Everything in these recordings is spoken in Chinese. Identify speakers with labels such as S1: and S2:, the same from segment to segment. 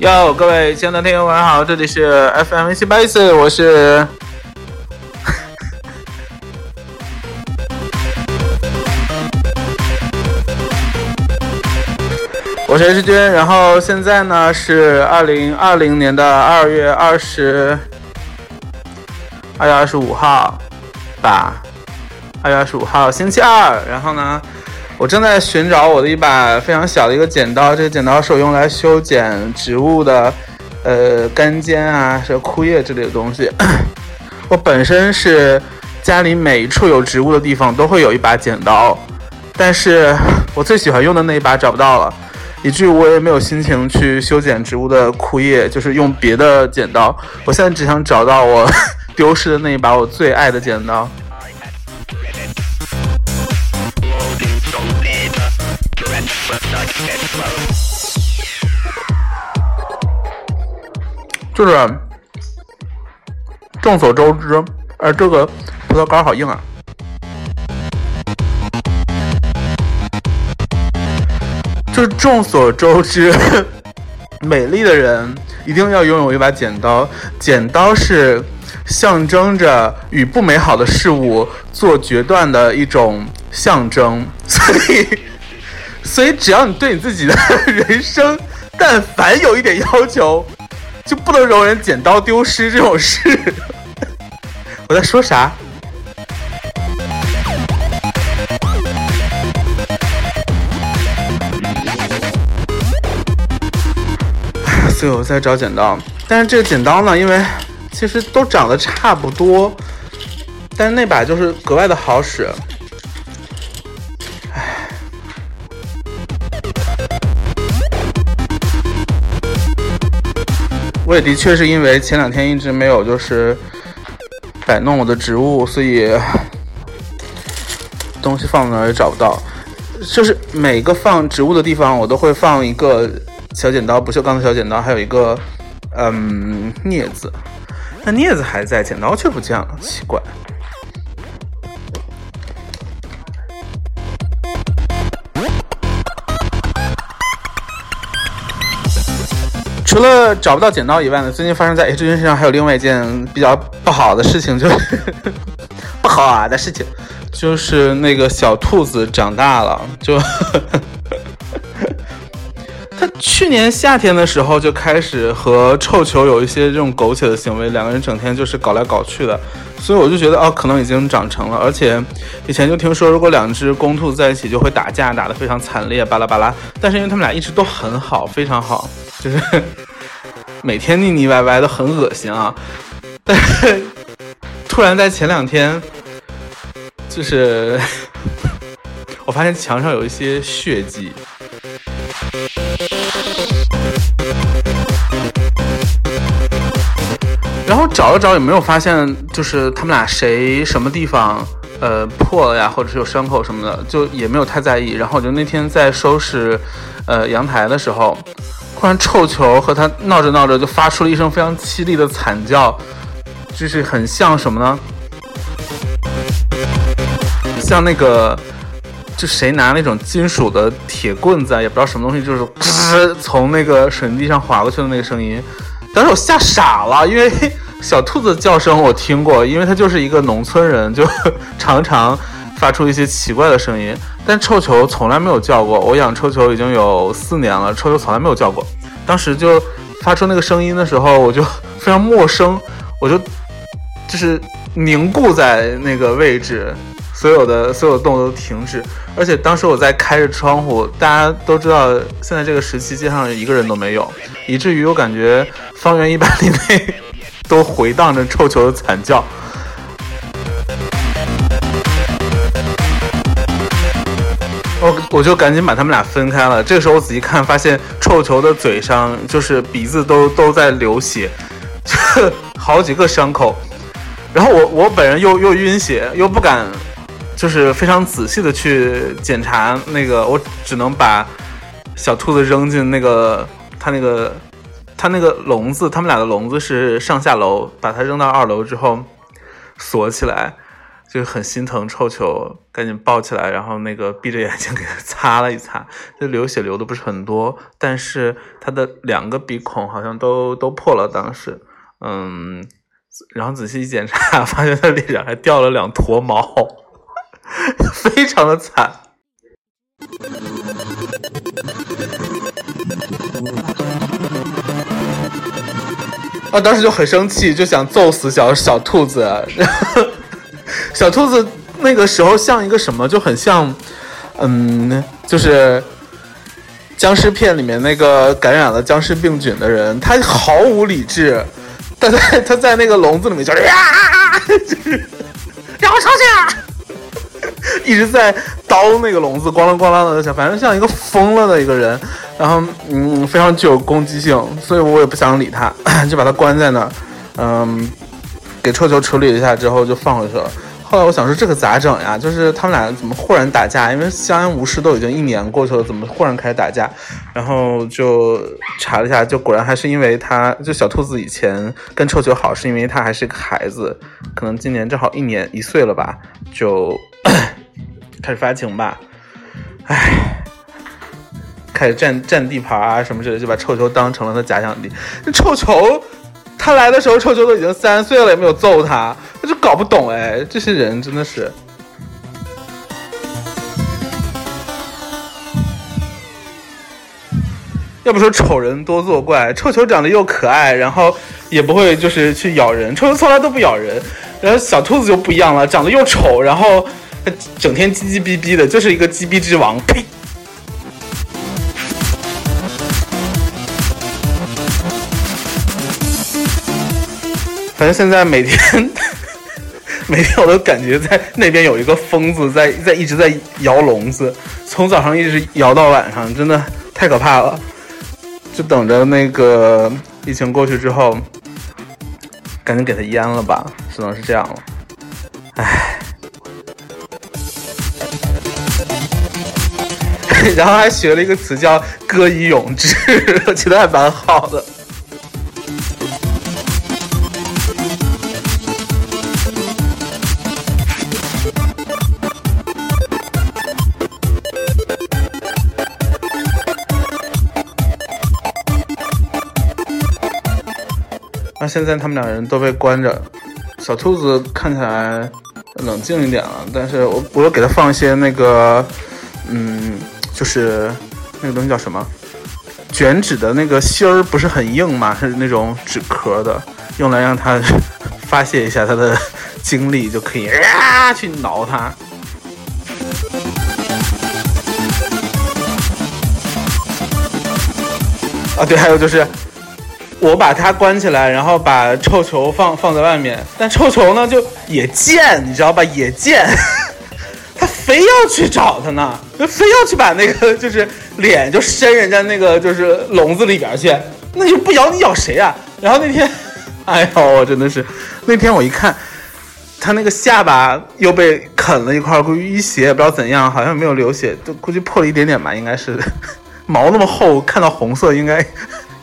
S1: 哟，各位亲爱的听众，晚上好，这里是 FM 七八四，我是。我是 H 君，然后现在呢是二零二零年的二月二十二月二十五号吧，二月二十五号星期二。然后呢，我正在寻找我的一把非常小的一个剪刀，这个剪刀是我用来修剪植物的，呃，干尖啊，是枯叶之类的东西。我本身是家里每一处有植物的地方都会有一把剪刀，但是我最喜欢用的那一把找不到了。以至于我也没有心情去修剪植物的枯叶，就是用别的剪刀。我现在只想找到我丢失的那一把我最爱的剪刀。就是众所周知，呃，这个葡萄干好硬啊。就众所周知，美丽的人一定要拥有一把剪刀。剪刀是象征着与不美好的事物做决断的一种象征。所以，所以只要你对你自己的人生，但凡有一点要求，就不能容忍剪刀丢失这种事。我在说啥？所以我在找剪刀，但是这个剪刀呢，因为其实都长得差不多，但是那把就是格外的好使。唉，我也的确是因为前两天一直没有就是摆弄我的植物，所以东西放哪也找不到。就是每个放植物的地方，我都会放一个。小剪刀，不锈钢的小剪刀，还有一个，嗯，镊子。那镊子还在，剪刀却不见了，奇怪。除了找不到剪刀以外呢，最近发生在 H 君身上还有另外一件比较不好的事情，就是 不好啊的事情，就是那个小兔子长大了，就。他去年夏天的时候就开始和臭球有一些这种苟且的行为，两个人整天就是搞来搞去的，所以我就觉得哦，可能已经长成了。而且以前就听说，如果两只公兔在一起就会打架，打得非常惨烈，巴拉巴拉。但是因为他们俩一直都很好，非常好，就是每天腻腻歪歪的，很恶心啊。但是突然在前两天，就是 我发现墙上有一些血迹。后找了找，也没有发现，就是他们俩谁什么地方呃破了呀，或者是有伤口什么的，就也没有太在意。然后我就那天在收拾呃阳台的时候，突然臭球和他闹着闹着就发出了一声非常凄厉的惨叫，就是很像什么呢？像那个。就谁拿那种金属的铁棍子啊，也不知道什么东西，就是吱从那个水泥地上划过去的那个声音，当时我吓傻了，因为小兔子叫声我听过，因为它就是一个农村人，就 常常发出一些奇怪的声音，但臭球从来没有叫过。我养臭球已经有四年了，臭球从来没有叫过。当时就发出那个声音的时候，我就 非常陌生，我就就是凝固在那个位置。所有的所有的动物都停止，而且当时我在开着窗户，大家都知道现在这个时期街上一个人都没有，以至于我感觉方圆一百里内都回荡着臭球的惨叫。我我就赶紧把他们俩分开了。这个时候我仔细看，发现臭球的嘴上就是鼻子都都在流血，好几个伤口。然后我我本人又又晕血，又不敢。就是非常仔细的去检查那个，我只能把小兔子扔进那个它那个它那个笼子，他们俩的笼子是上下楼，把它扔到二楼之后，锁起来，就很心疼臭球，赶紧抱起来，然后那个闭着眼睛给他擦了一擦，就流血流的不是很多，但是他的两个鼻孔好像都都破了，当时，嗯，然后仔细一检查，发现他脸上还掉了两坨毛，非常的惨。啊！当时就很生气，就想揍死小小兔子。小兔子那个时候像一个什么，就很像，嗯，就是僵尸片里面那个感染了僵尸病菌的人，他毫无理智。他在他在那个笼子里面叫呀，就是让我出去，一直在叨那个笼子，咣啷咣啷的响，反正像一个疯了的一个人。然后，嗯，非常具有攻击性，所以我也不想理他，就把他关在那儿。嗯，给臭球处理了一下之后就放回去了。后来我想说，这个咋整呀？就是他们俩怎么忽然打架？因为相安无事都已经一年过去了，怎么忽然开始打架？然后就查了一下，就果然还是因为他，就小兔子以前跟臭球好，是因为他还是个孩子，可能今年正好一年一岁了吧，就 开始发情吧。唉。开始占占地盘啊什么之类，就把臭球当成了他假想敌。那臭球，他来的时候，臭球都已经三岁了，也没有揍他，他就搞不懂哎，这些人真的是。要不说丑人多作怪，臭球长得又可爱，然后也不会就是去咬人，臭球从来都不咬人。然后小兔子就不一样了，长得又丑，然后整天唧唧逼逼的，就是一个鸡逼之王，呸！反正现在每天，每天我都感觉在那边有一个疯子在在一直在摇笼子，从早上一直摇到晚上，真的太可怕了。就等着那个疫情过去之后，赶紧给他淹了吧，只能是这样了。唉，然后还学了一个词叫“歌以咏志”，我觉得还蛮好的。现在他们两人都被关着，小兔子看起来冷静一点了，但是我我又给他放一些那个，嗯，就是那个东西叫什么？卷纸的那个芯儿不是很硬嘛，是那种纸壳的，用来让它发泄一下它的精力，就可以啊去挠它。啊，对，还有就是。我把它关起来，然后把臭球放放在外面，但臭球呢就也贱，你知道吧？也贱，他非要去找他呢，就非要去把那个就是脸就伸人家那个就是笼子里边去，那就不咬你咬谁啊？然后那天，哎呦，我真的是，那天我一看，他那个下巴又被啃了一块，估计淤血也不知道怎样，好像没有流血，就估计破了一点点吧，应该是 毛那么厚，看到红色应该。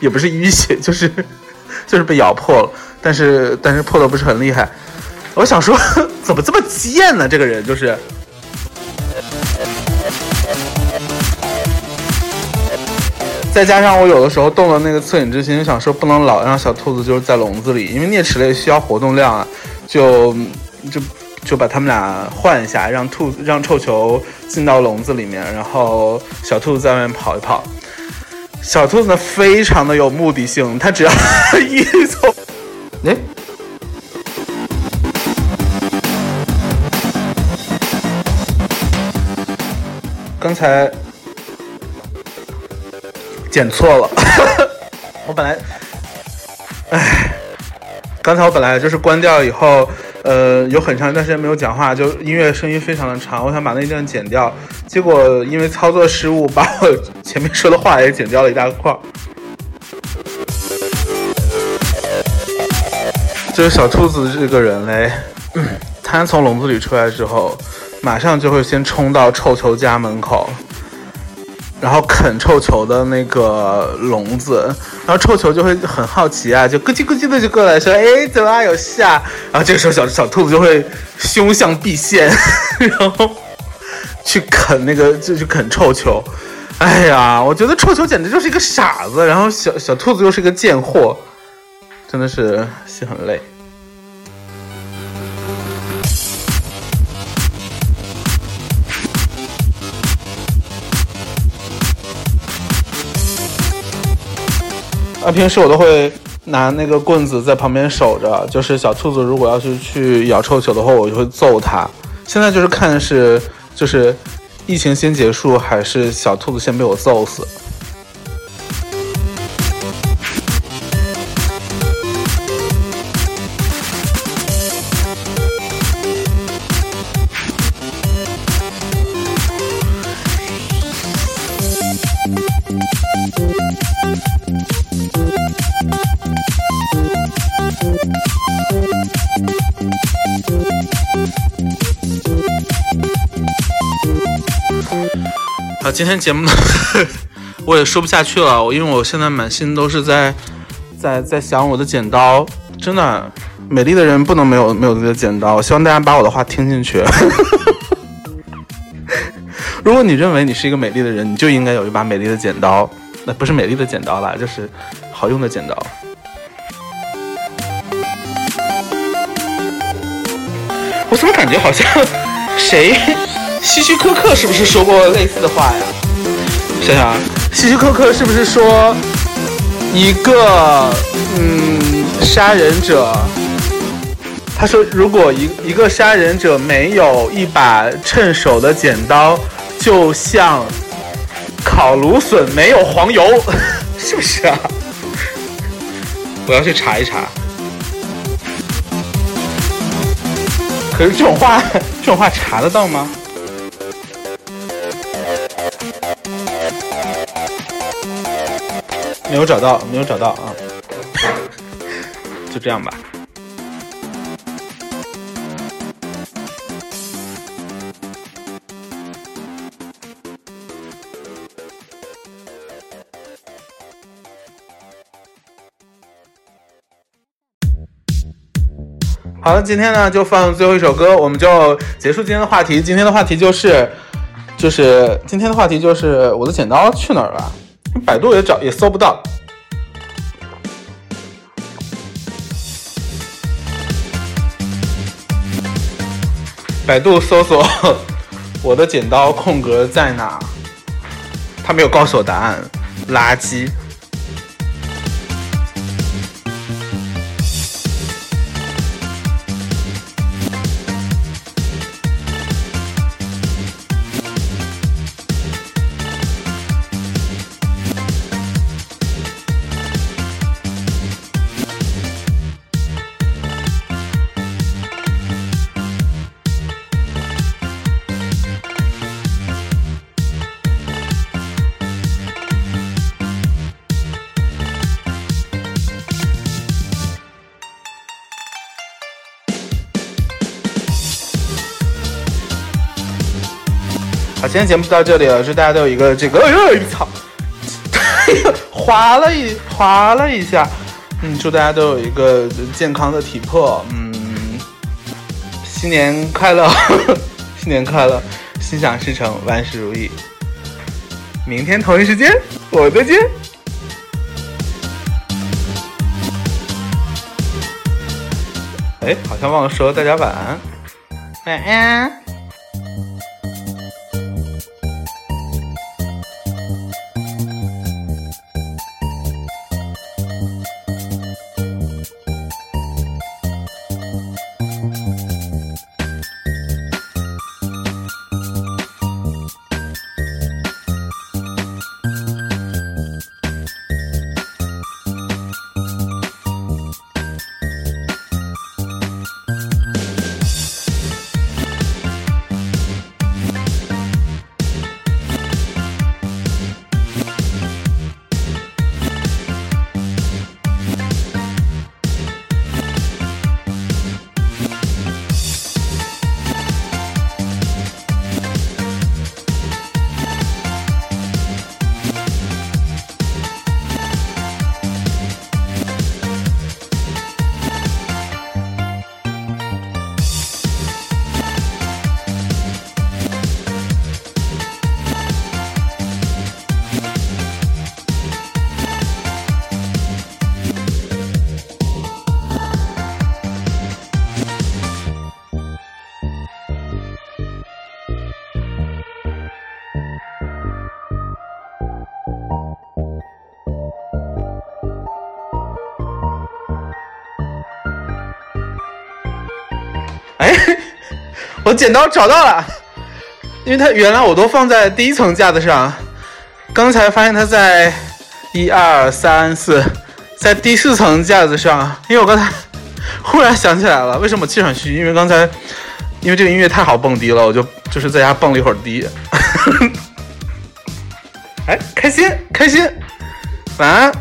S1: 也不是淤血，就是 就是被咬破了，但是但是破的不是很厉害。我想说，怎么这么贱呢？这个人就是，再加上我有的时候动了那个恻隐之心，想说不能老让小兔子就是在笼子里，因为啮齿类需要活动量啊，就就就把他们俩换一下，让兔让臭球进到笼子里面，然后小兔子在外面跑一跑。小兔子呢，非常的有目的性，它只要 一走，哎，刚才剪错了，我本来，哎，刚才我本来就是关掉以后。呃，有很长一段时间没有讲话，就音乐声音非常的长，我想把那段剪掉，结果因为操作失误，把我前面说的话也剪掉了一大块。就是小兔子这个人嘞，他从笼子里出来之后，马上就会先冲到臭球家门口，然后啃臭球的那个笼子，然后臭球就会很好奇啊，就咯叽咯叽的就过来说：“哎，怎么有下？”然后这个时候小小兔子就会凶相毕现，然后去啃那个就去啃臭球。哎呀，我觉得臭球简直就是一个傻子，然后小小兔子又是个贱货，真的是心很累。啊，平时我都会拿那个棍子在旁边守着，就是小兔子如果要是去咬臭球的话，我就会揍它。现在就是看是就是疫情先结束，还是小兔子先被我揍死。今天节目呢，我也说不下去了，因为我现在满心都是在在在想我的剪刀，真的，美丽的人不能没有没有自己的剪刀。希望大家把我的话听进去。如果你认为你是一个美丽的人，你就应该有一把美丽的剪刀，那不是美丽的剪刀啦，就是好用的剪刀。我怎么感觉好像谁希区柯克是不是说过类似的话呀？想想，希区柯克是不是说一个嗯杀人者？他说，如果一一个杀人者没有一把趁手的剪刀，就像烤芦笋没有黄油，是不是啊？我要去查一查。可是这种话，这种话查得到吗？没有找到，没有找到啊！就这样吧。好了，今天呢就放最后一首歌，我们就结束今天的话题。今天的话题就是，就是今天的话题就是我的剪刀去哪儿了？百度也找也搜不到。百度搜索我的剪刀空格在哪？他没有告诉我答案，垃圾。好，今天节目就到这里了，祝大家都有一个这个，哎呦，我操，滑了一滑了一下，嗯，祝大家都有一个健康的体魄，嗯，新年快乐，新年快乐，心想事成，万事如意。明天同一时间，我们再见。哎，好像忘了说大家晚安，晚安。剪刀找到了，因为它原来我都放在第一层架子上，刚才发现它在一二三四，在第四层架子上，因为我刚才忽然想起来了，为什么气喘吁吁？因为刚才因为这个音乐太好蹦迪了，我就就是在家蹦了一会儿迪。哎，开心开心，晚安。